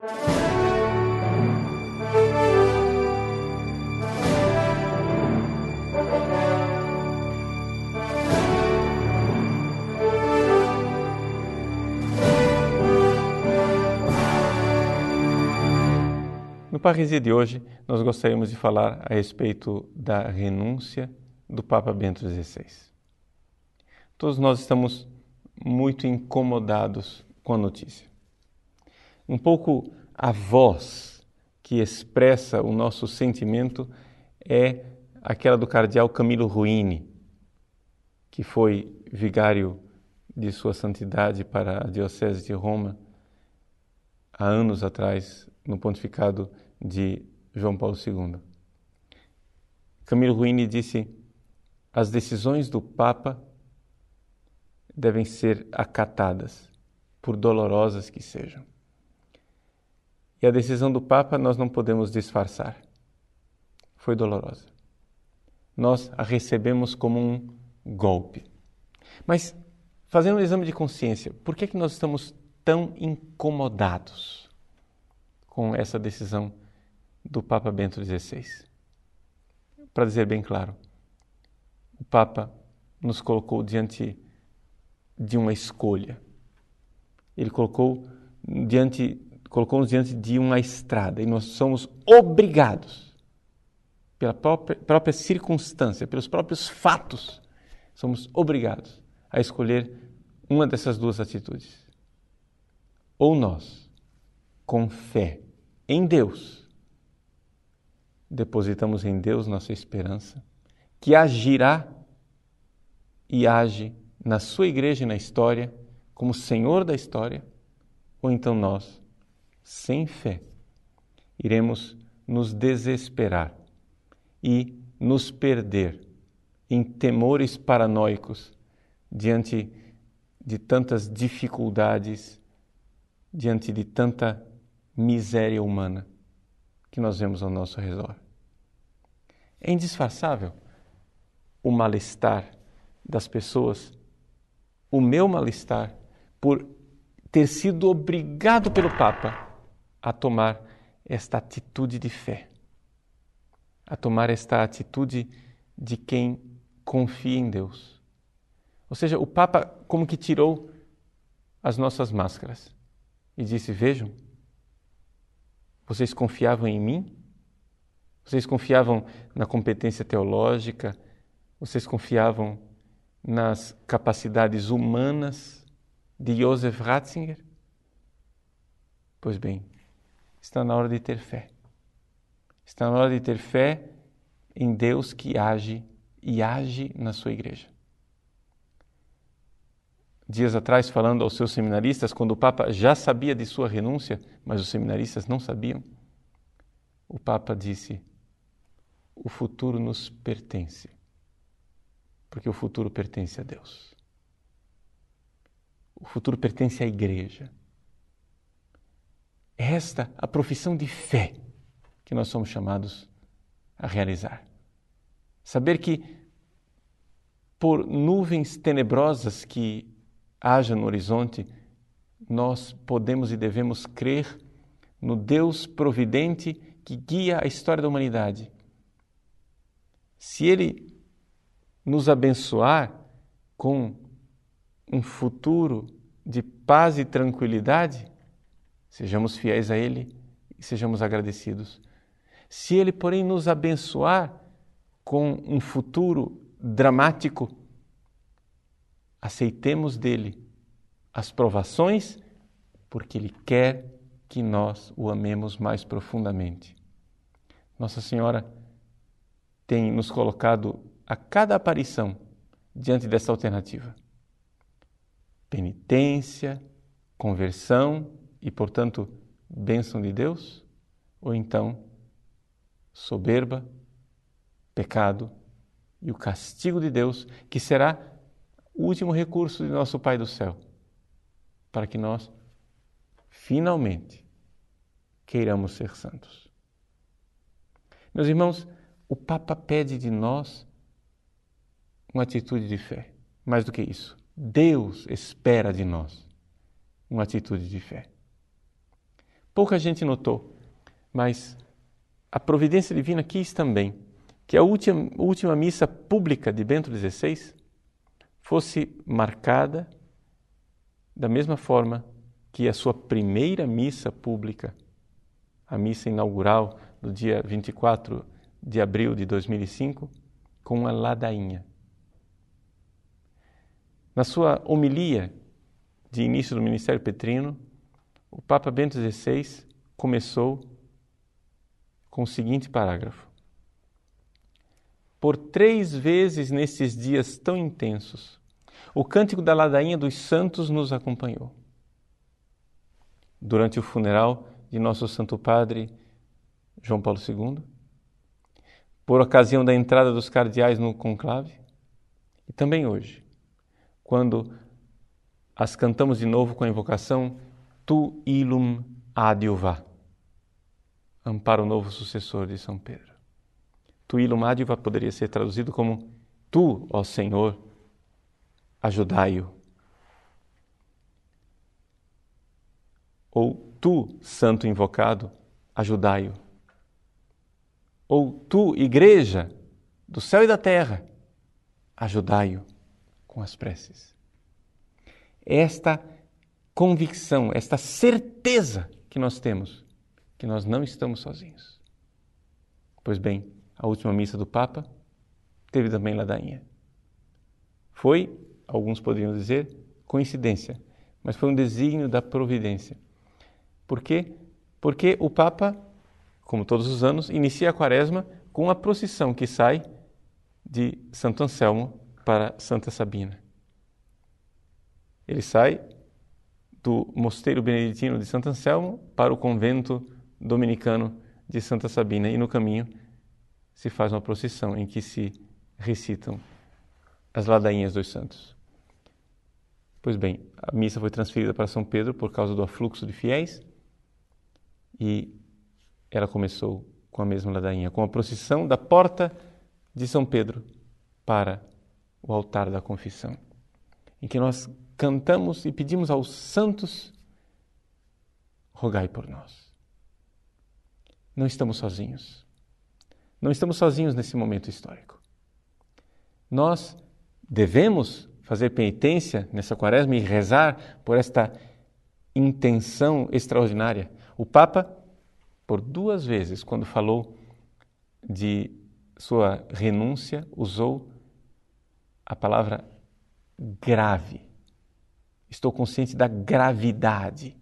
No Parresia de hoje, nós gostaríamos de falar a respeito da renúncia do Papa Bento XVI. Todos nós estamos muito incomodados com a notícia. Um pouco a voz que expressa o nosso sentimento é aquela do cardeal Camilo Ruini, que foi vigário de Sua Santidade para a Diocese de Roma há anos atrás, no pontificado de João Paulo II. Camilo Ruini disse: as decisões do Papa devem ser acatadas, por dolorosas que sejam. E a decisão do Papa nós não podemos disfarçar. Foi dolorosa. Nós a recebemos como um golpe. Mas, fazendo um exame de consciência, por que, é que nós estamos tão incomodados com essa decisão do Papa Bento XVI? Para dizer bem claro, o Papa nos colocou diante de uma escolha. Ele colocou diante colocou-nos diante de uma estrada e nós somos obrigados pela própria, própria circunstância, pelos próprios fatos, somos obrigados a escolher uma dessas duas atitudes. Ou nós, com fé em Deus, depositamos em Deus nossa esperança que agirá e age na sua igreja e na história como Senhor da história, ou então nós, sem fé, iremos nos desesperar e nos perder em temores paranoicos diante de tantas dificuldades, diante de tanta miséria humana que nós vemos ao nosso redor. É indisfarçável o mal-estar das pessoas, o meu mal-estar por ter sido obrigado pelo Papa a tomar esta atitude de fé, a tomar esta atitude de quem confia em Deus. Ou seja, o Papa como que tirou as nossas máscaras e disse: Vejam, vocês confiavam em mim? Vocês confiavam na competência teológica? Vocês confiavam nas capacidades humanas de Joseph Ratzinger? Pois bem, está na hora de ter fé. Está na hora de ter fé em Deus que age e age na sua igreja. Dias atrás, falando aos seus seminaristas, quando o Papa já sabia de sua renúncia, mas os seminaristas não sabiam, o Papa disse: o futuro nos pertence, porque o futuro pertence a Deus. O futuro pertence à igreja. É esta a profissão de fé que nós somos chamados a realizar. Saber que, por nuvens tenebrosas que haja no horizonte, nós podemos e devemos crer no Deus providente que guia a história da humanidade se Ele nos abençoar com um futuro de paz e tranquilidade, sejamos fiéis a Ele e sejamos agradecidos. Se Ele, porém, nos abençoar com um futuro dramático, aceitemos dele as provações, porque Ele quer que nós o amemos mais profundamente. Nossa Senhora tem nos colocado a cada aparição diante dessa alternativa. Penitência, conversão e, portanto, bênção de Deus, ou então soberba, pecado e o castigo de Deus, que será o último recurso de nosso Pai do céu, para que nós finalmente queiramos ser santos. Meus irmãos, o Papa pede de nós uma atitude de fé. Mais do que isso, Deus espera de nós uma atitude de fé. Pouca gente notou, mas a providência divina quis também que a última, última missa pública de Bento XVI fosse marcada da mesma forma que a sua primeira missa pública, a missa inaugural do dia 24 de abril de 2005, com uma ladainha. Na sua homilia de início do ministério petrino, o Papa Bento XVI começou com o seguinte parágrafo: Por três vezes nesses dias tão intensos, o cântico da ladainha dos santos nos acompanhou. Durante o funeral de nosso Santo Padre João Paulo II, por ocasião da entrada dos cardeais no conclave, e também hoje, quando as cantamos de novo com a invocação Tu ilum adiuva, ampara o novo sucessor de São Pedro. Tu ilum adiuva poderia ser traduzido como Tu, ó Senhor, ajudai-o. Ou Tu, santo invocado, ajudai-o. Ou Tu, igreja do céu e da terra, ajudai-o com as preces. Esta convicção, esta certeza que nós temos que nós não estamos sozinhos. Pois bem, a última missa do Papa teve também ladainha. Foi, alguns poderiam dizer, coincidência, mas foi um desígnio da providência. Por quê? Porque o Papa, como todos os anos, inicia a quaresma com a procissão que sai de Santo Anselmo para Santa Sabina. Ele sai do Mosteiro Beneditino de Santo Anselmo para o convento dominicano de Santa Sabina e no caminho se faz uma procissão em que se recitam as ladainhas dos santos. Pois bem, a missa foi transferida para São Pedro por causa do afluxo de fiéis e ela começou com a mesma ladainha, com a procissão da porta de São Pedro para o altar da confissão, em que nós cantamos e pedimos aos santos: rogai por nós. Não estamos sozinhos. Não estamos sozinhos nesse momento histórico. Nós devemos fazer penitência nessa quaresma e rezar por esta intenção extraordinária. O Papa, por duas vezes, quando falou de sua renúncia, usou a palavra grave. Estou consciente da gravidade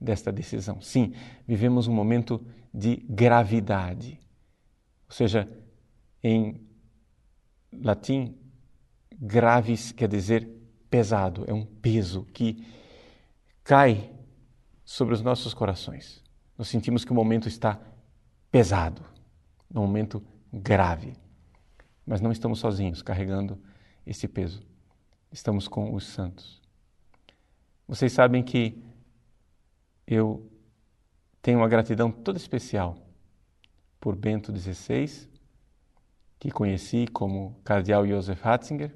desta decisão. Sim, vivemos um momento de gravidade. Ou seja, em latim, graves quer dizer pesado, é um peso que cai sobre os nossos corações. Nós sentimos que o momento está pesado, um momento grave. Mas não estamos sozinhos carregando esse peso. Estamos com os santos. Vocês sabem que eu tenho uma gratidão toda especial por Bento XVI, que conheci como cardeal Josef Ratzinger,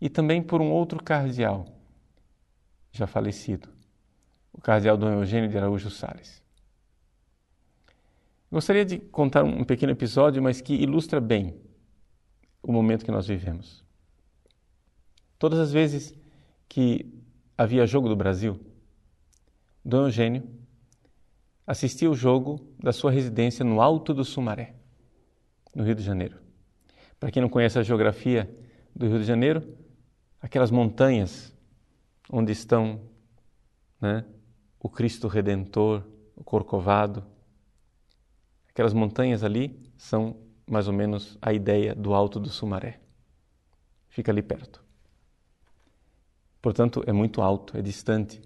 e também por um outro cardeal já falecido, o cardeal Dom Eugênio de Araújo Salles. Gostaria de contar um pequeno episódio, mas que ilustra bem o momento que nós vivemos. Todas as vezes que havia jogo do Brasil, Dom Eugênio assistia o jogo da sua residência no Alto do Sumaré, no Rio de Janeiro. Para quem não conhece a geografia do Rio de Janeiro, aquelas montanhas onde estão né, o Cristo Redentor, o Corcovado, aquelas montanhas ali são mais ou menos a ideia do Alto do Sumaré. Fica ali perto. Portanto, é muito alto, é distante.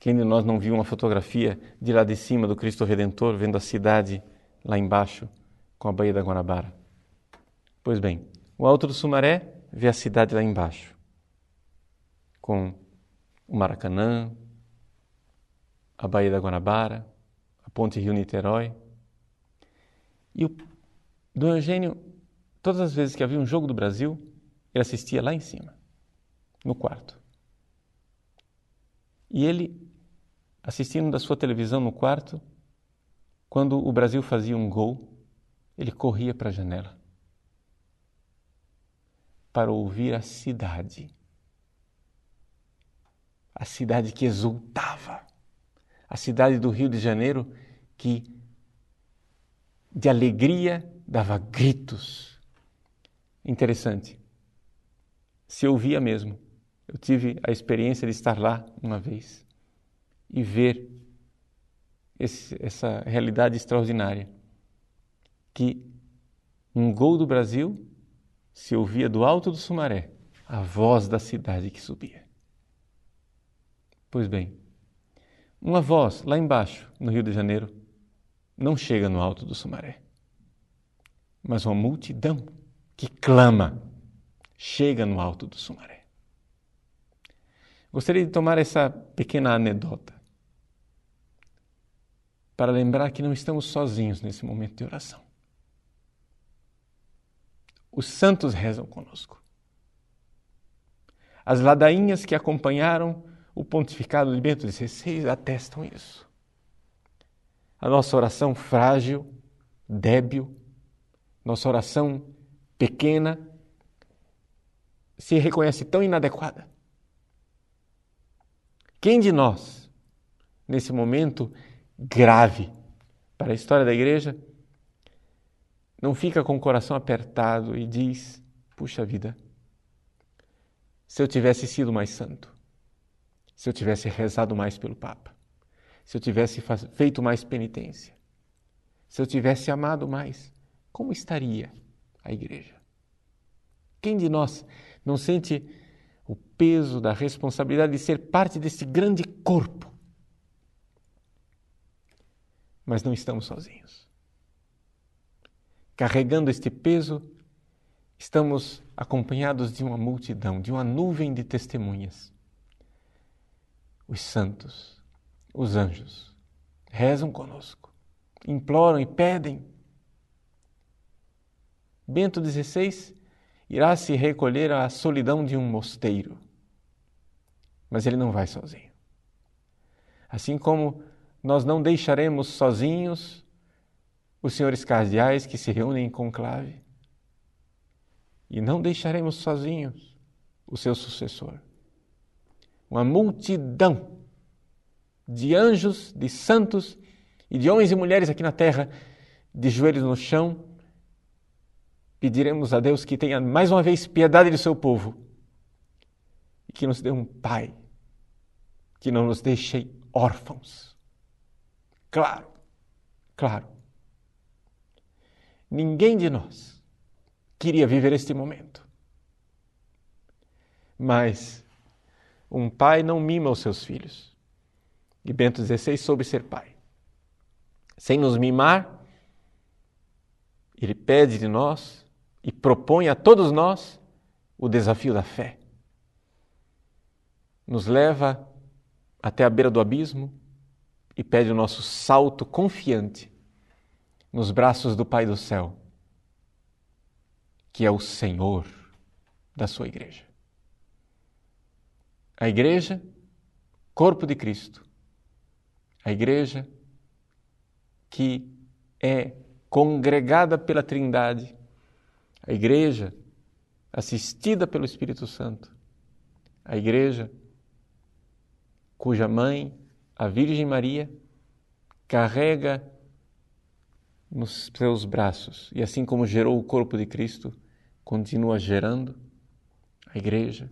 Quem de nós não viu uma fotografia de lá de cima do Cristo Redentor, vendo a cidade lá embaixo, com a Baía da Guanabara? Pois bem, o Alto do Sumaré vê a cidade lá embaixo, com o Maracanã, a Baía da Guanabara, a Ponte Rio-Niterói. E o Dom Eugênio, todas as vezes que havia um jogo do Brasil, ele assistia lá em cima, no quarto. E ele assistindo da sua televisão no quarto, quando o Brasil fazia um gol, ele corria para a janela para ouvir a cidade. A cidade que exultava, a cidade do Rio de Janeiro que de alegria dava gritos. Interessante. Se ouvia mesmo. Eu tive a experiência de estar lá uma vez e ver esse, essa realidade extraordinária. Que um gol do Brasil se ouvia do alto do Sumaré a voz da cidade que subia. Pois bem, uma voz lá embaixo, no Rio de Janeiro, não chega no alto do Sumaré, mas uma multidão que clama chega no alto do Sumaré. Gostaria de tomar essa pequena anedota para lembrar que não estamos sozinhos nesse momento de oração. Os santos rezam conosco. As ladainhas que acompanharam o pontificado de Bento XVI atestam isso. A nossa oração frágil, débil, nossa oração pequena, se reconhece tão inadequada. Quem de nós, nesse momento grave para a história da igreja, não fica com o coração apertado e diz: puxa vida, se eu tivesse sido mais santo, se eu tivesse rezado mais pelo Papa, se eu tivesse feito mais penitência, se eu tivesse amado mais, como estaria a igreja? Quem de nós não sente peso da responsabilidade de ser parte desse grande corpo. Mas não estamos sozinhos. Carregando este peso, estamos acompanhados de uma multidão, de uma nuvem de testemunhas. Os santos, os anjos, rezam conosco, imploram e pedem. Bento XVI irá se recolher à solidão de um mosteiro. Mas ele não vai sozinho. Assim como nós não deixaremos sozinhos os senhores cardeais que se reúnem em conclave, e não deixaremos sozinhos o seu sucessor. Uma multidão de anjos, de santos e de homens e mulheres aqui na terra, de joelhos no chão, pediremos a Deus que tenha mais uma vez piedade do seu povo que nos dê um Pai, que não nos deixe órfãos. Claro, claro. Ninguém de nós queria viver este momento. Mas um pai não mima os seus filhos. E Bento XVI soube ser pai. Sem nos mimar, ele pede de nós e propõe a todos nós o desafio da fé. Nos leva até a beira do abismo e pede o nosso salto confiante nos braços do Pai do céu, que é o Senhor da sua igreja. A igreja, corpo de Cristo. A igreja que é congregada pela Trindade a igreja assistida pelo Espírito Santo, a igreja cuja mãe, a Virgem Maria, carrega nos seus braços e assim como gerou o corpo de Cristo, continua gerando a igreja,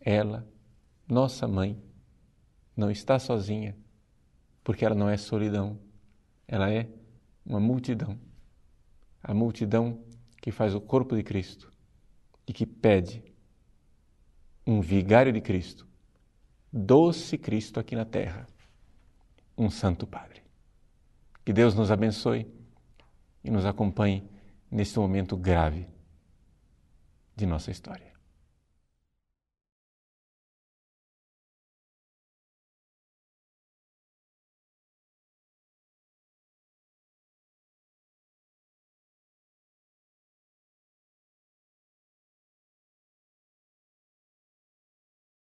ela, nossa mãe, não está sozinha, porque ela não é solidão, ela é uma multidão. A multidão que faz o corpo de Cristo e que pede um vigário de Cristo, doce Cristo aqui na terra, um Santo Padre. Que Deus nos abençoe e nos acompanhe neste momento grave de nossa história.